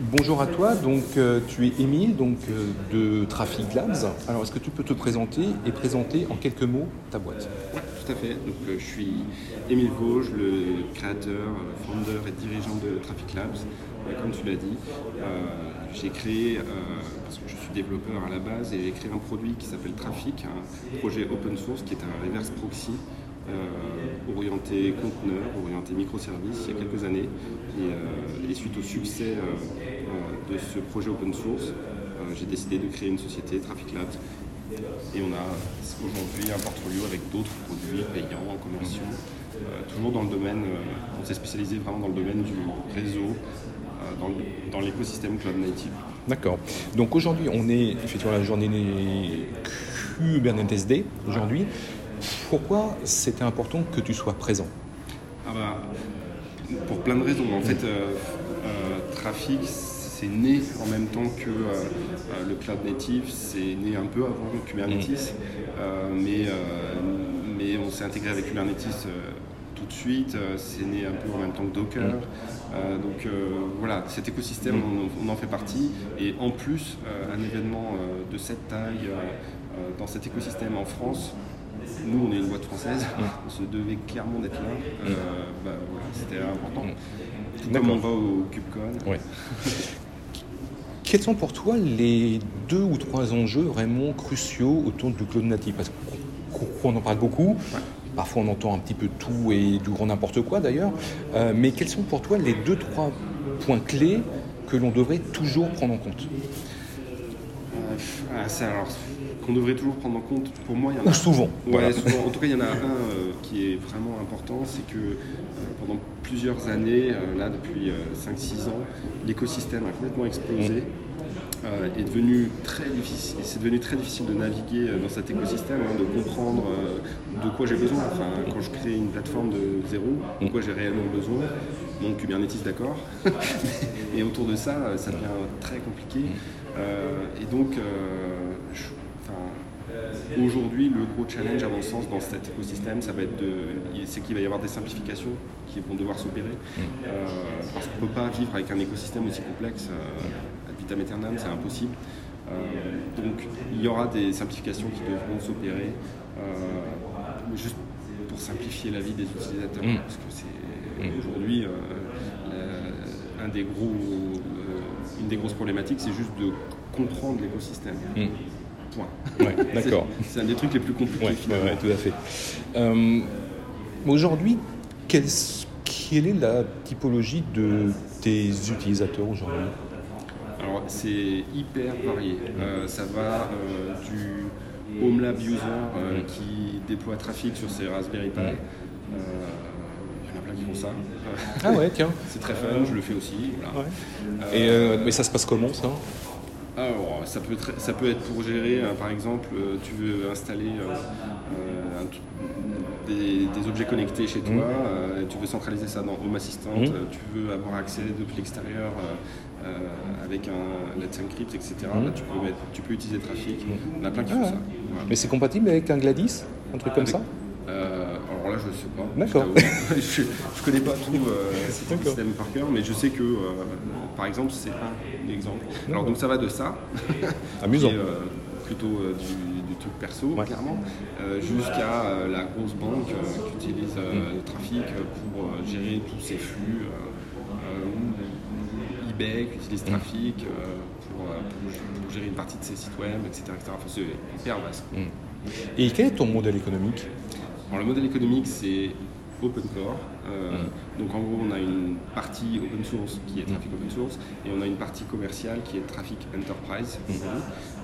Bonjour à toi, donc euh, tu es Émile donc, euh, de Traffic Labs. Alors est-ce que tu peux te présenter et présenter en quelques mots ta boîte? Oui, tout à fait. Donc, euh, je suis Émile Vosges, le créateur, founder et dirigeant de Traffic Labs. comme tu l'as dit, j'ai créé, parce que je suis développeur à la base, et j'ai créé un produit qui s'appelle Traffic, un projet open source qui est un reverse proxy orienté conteneur, orienté microservice il y a quelques années. Et, euh, suite au succès euh, de ce projet open source, j'ai décidé de créer une société, Traffic Labs. Et on a aujourd'hui un portfolio avec d'autres produits payants, commerciaux, toujours dans le domaine, on s'est spécialisé vraiment dans le domaine du réseau, dans l'écosystème cloud native. D'accord. Donc aujourd'hui, on est effectivement la journée Kubernetes Day aujourd'hui. Pourquoi c'était important que tu sois présent? Ah bah, Pour plein de raisons. En fait, euh, euh, Trafic, c'est né en même temps que euh, le cloud native, c'est né un peu avant Kubernetes, mm. mais, mais on s'est intégré avec Kubernetes tout de suite, c'est né un peu en même temps que Docker. Mm. donc voilà, cet écosystème, mm. on, en fait partie. Et en plus, un événement de cette taille dans cet écosystème en France, nous, on est une boîte française, on se devait clairement d'être là. Euh, bah, c'était important. Comme on va au CubeCon. Quels sont pour toi les deux ou trois enjeux vraiment cruciaux autour du cloud natif Parce qu'on en parle beaucoup. Parfois, on entend un petit peu tout et du grand n'importe quoi d'ailleurs. Euh, mais quels sont pour toi les deux, trois points clés que l'on devrait toujours prendre en compte? Euh, ah, alors, qu'on devrait toujours prendre en compte, pour moi, il y en a. Ou souvent. Ouais, souvent. En tout cas, il y en a un euh, qui est vraiment important, c'est que euh, pendant plusieurs années, euh, là depuis 5-6 ans, l'écosystème a complètement explosé. est devenu très difficile, c'est devenu très difficile de naviguer dans cet écosystème, hein, de comprendre de quoi j'ai besoin. Enfin, quand je crée une plateforme de zéro, de quoi j'ai réellement besoin. Bon, Kubernetes, d'accord. et autour de ça, ça devient très compliqué. et donc, je, Aujourd'hui, le gros challenge, à mon sens, dans cet écosystème, ça va être de, c'est qu'il va y avoir des simplifications qui vont devoir s'opérer. Mm. Euh, parce qu'on ne peut pas vivre avec un écosystème aussi complexe euh, ad vitam aeternam, c'est impossible. Euh, donc, il y aura des simplifications qui devront s'opérer, juste pour simplifier la vie des utilisateurs. Mm. Parce que c'est mm. aujourd'hui un des gros, une des grosses problématiques, c'est juste de comprendre l'écosystème. D'accord. c'est un des trucs les plus compliqués. Ouais, tout à fait. Euh, aujourd'hui, quelle, est la typologie de tes utilisateurs aujourd'hui? Alors, c'est hyper varié. Euh, ça va euh, du Home Lab user qui déploie trafic sur ses Raspberry Pi. Il y en a plein qui font ça. Ah ouais, tiens. c'est très fun, je le fais aussi. Et, mais ça se passe comment ça? Alors, ça peut, être, ça peut être pour gérer, hein, par exemple, euh, tu veux installer euh, euh, des, objets connectés chez toi, mmh. tu veux centraliser ça dans Home Assistant, mmh. tu veux avoir accès depuis l'extérieur avec un Let's Encrypt, etc. Mmh. tu, peux tu peux utiliser Trafic. On a plein qui font ah ça. Mais c'est compatible avec un Gladys Un truc comme ça? là, je ne sais pas. D'accord. je ne connais pas tout euh, ce système par cœur, mais je sais que, euh, par exemple, c'est un exemple. Alors donc ça va de ça, amusant, euh, plutôt du, truc perso, clairement, jusqu'à la grosse banque qui utilise le trafic pour gérer tous ses flux, ou eBay qui utilise mm. trafic pour, gérer une partie de ses sites web, etc. Enfin, c'est hyper vaste. Mm. Et quel est ton modèle économique? Alors, le modèle économique, c'est open core. Euh, mm. Donc en gros, on a une partie open source qui est mm. trafic open source et on a une partie commerciale qui est trafic enterprise. Mm.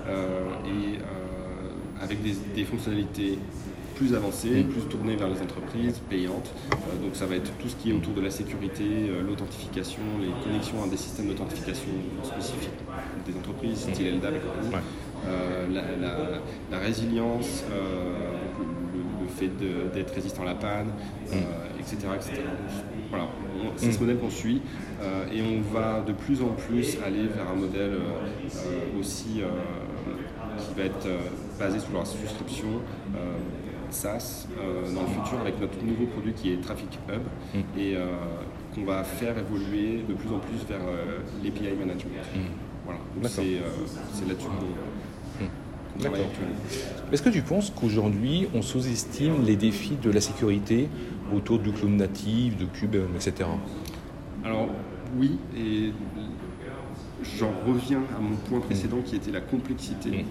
Euh, et euh, avec des, fonctionnalités plus avancées, plus tournées vers les entreprises, payantes. donc ça va être tout ce qui est autour de la sécurité, l'authentification, les connexions à des systèmes d'authentification spécifiques des entreprises, style LDAP et la, résilience, fait d'être résistant à la panne, etc., mm. etc. Euh, voilà, c'est ce mm. modèle qu'on suit euh, et on va de plus en plus aller vers un modèle euh, aussi qui va être basé sur la souscription SaaS dans le futur avec notre nouveau produit qui est Traffic Hub mm. et qu'on va faire évoluer de plus en plus vers l'API management. Voilà, c'est là-dessus D'accord. Est-ce que tu penses qu'aujourd'hui, on sous-estime les défis de la sécurité autour du cloud natif, de Cube, etc. Alors, oui, et j'en reviens à mon point précédent qui était la complexité. Mm.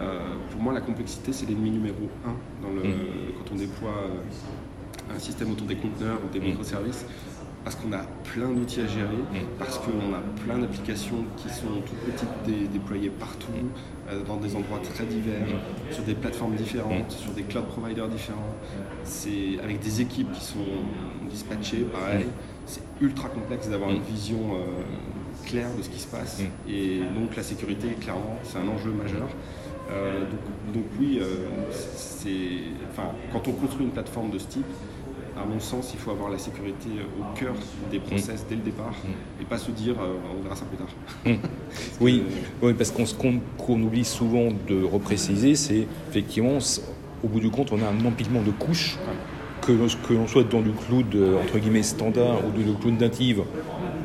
Euh, pour moi, la complexité, c'est l'ennemi numéro un dans le, mm. quand on déploie euh, un système autour des conteneurs ou des mm. microservices parce qu'on a plein d'outils à gérer, parce qu'on a plein d'applications qui sont toutes petites déployées partout, euh, dans des endroits très divers, sur des plateformes différentes, sur des cloud providers différents. C'est avec des équipes qui sont dispatchées, pareil. C'est ultra complexe d'avoir une vision euh, claire de ce qui se passe. Et donc la sécurité, clairement, c'est un enjeu majeur. Euh, donc, oui, c'est, enfin, quand on construit une plateforme de ce type, à mon sens, il faut avoir la sécurité au cœur des process dès le départ et pas se dire euh, on verra ça plus tard. oui, oui, parce qu'on qu'on oublie souvent de repréciser, c'est effectivement, au bout du compte, on a un empilement de couches. Que, que l'on soit dans du cloud euh, entre guillemets standard ou du cloud native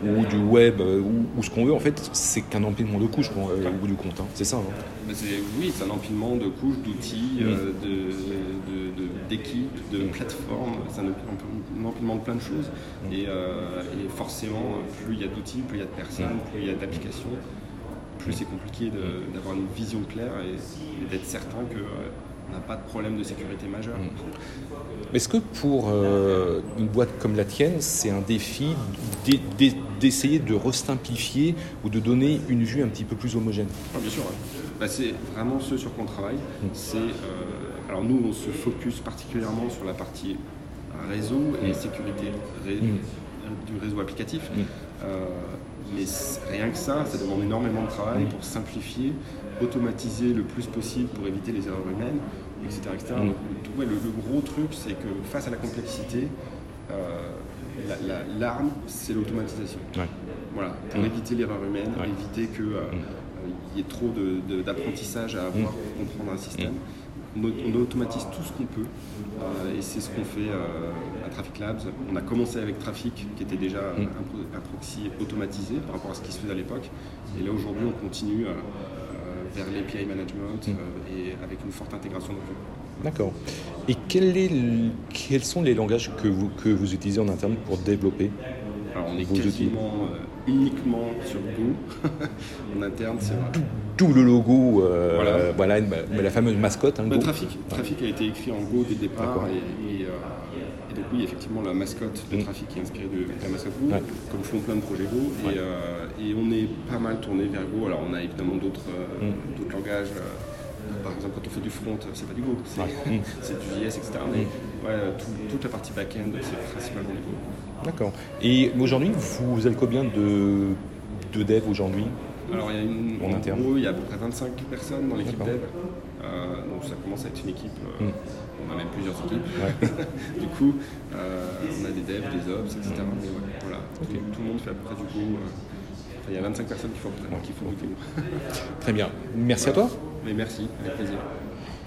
ou du web euh, ou, ce qu'on veut, en fait, c'est qu'un empilement de couches au bout du compte. Hein. C'est ça. Hein. oui, c'est un empilement de couches, d'outils, de d'équipes, de plateformes, c'est un, empilement de plein de choses. Euh, et, forcément, plus il y a d'outils, plus il y a de personnes, plus il y a d'applications, plus c'est compliqué d'avoir une vision claire et, d'être certain qu'on euh, n'a pas de problème de sécurité majeur. Est-ce que pour euh, une boîte comme la tienne, c'est un défi d'essayer de restimplifier ou de donner une vue un petit peu plus homogène? Ah, Bien sûr. Bah, c'est vraiment ce sur quoi on travaille. Mm. Alors nous, on se focus particulièrement sur la partie réseau et sécurité mm. du réseau applicatif. Mm. Euh, mais rien que ça, ça demande énormément de travail mm. pour simplifier, automatiser le plus possible pour éviter les erreurs humaines, etc. le, gros truc, c'est que face à la complexité, euh, l'arme, c'est l'automatisation. Voilà, pour éviter l'erreur humaine, éviter qu'il euh, y ait trop d'apprentissage à avoir pour comprendre un système on, automatise tout ce qu'on peut euh, et c'est ce qu'on fait euh, à Traffic Labs. On a commencé avec Traffic qui était déjà un, proxy automatisé par rapport à ce qui se faisait à l'époque et là aujourd'hui on continue euh, vers l'API management mm. et avec une forte intégration de D'accord. Et quels sont les langages que vous, que vous utilisez en interne pour développer Alors on est quasiment uniquement sur Go en interne. C'est tout le logo, euh, voilà, la fameuse mascotte. Hein, bah, Trafic. Trafic a été écrit en Go dès le départ. Et, euh, et, donc oui, effectivement, la mascotte de mm. Trafic est inspirée de, la mascotte Go, comme font plein de projets Go. Euh, et, on est pas mal tourné vers Go. Alors on a évidemment d'autres mm. langages. Par exemple, quand on fait du front, c'est pas du Go, c'est mm. du JS, etc. Mais toute la partie back-end, c'est principalement du Go. D'accord. Et aujourd'hui, vous avez combien de, de devs aujourd'hui alors, il y a une, en, interne. il y a à peu près 25 personnes dans l'équipe dev. Euh, donc, ça commence à être une équipe. Euh, hmm. On a même plusieurs équipes. du coup, euh, on a des devs, des ops, etc. Mais voilà, tout, le monde fait à peu près du coup. Il y a 25 personnes qui font, qui font. Très bien. Merci à toi. Mais merci, avec plaisir.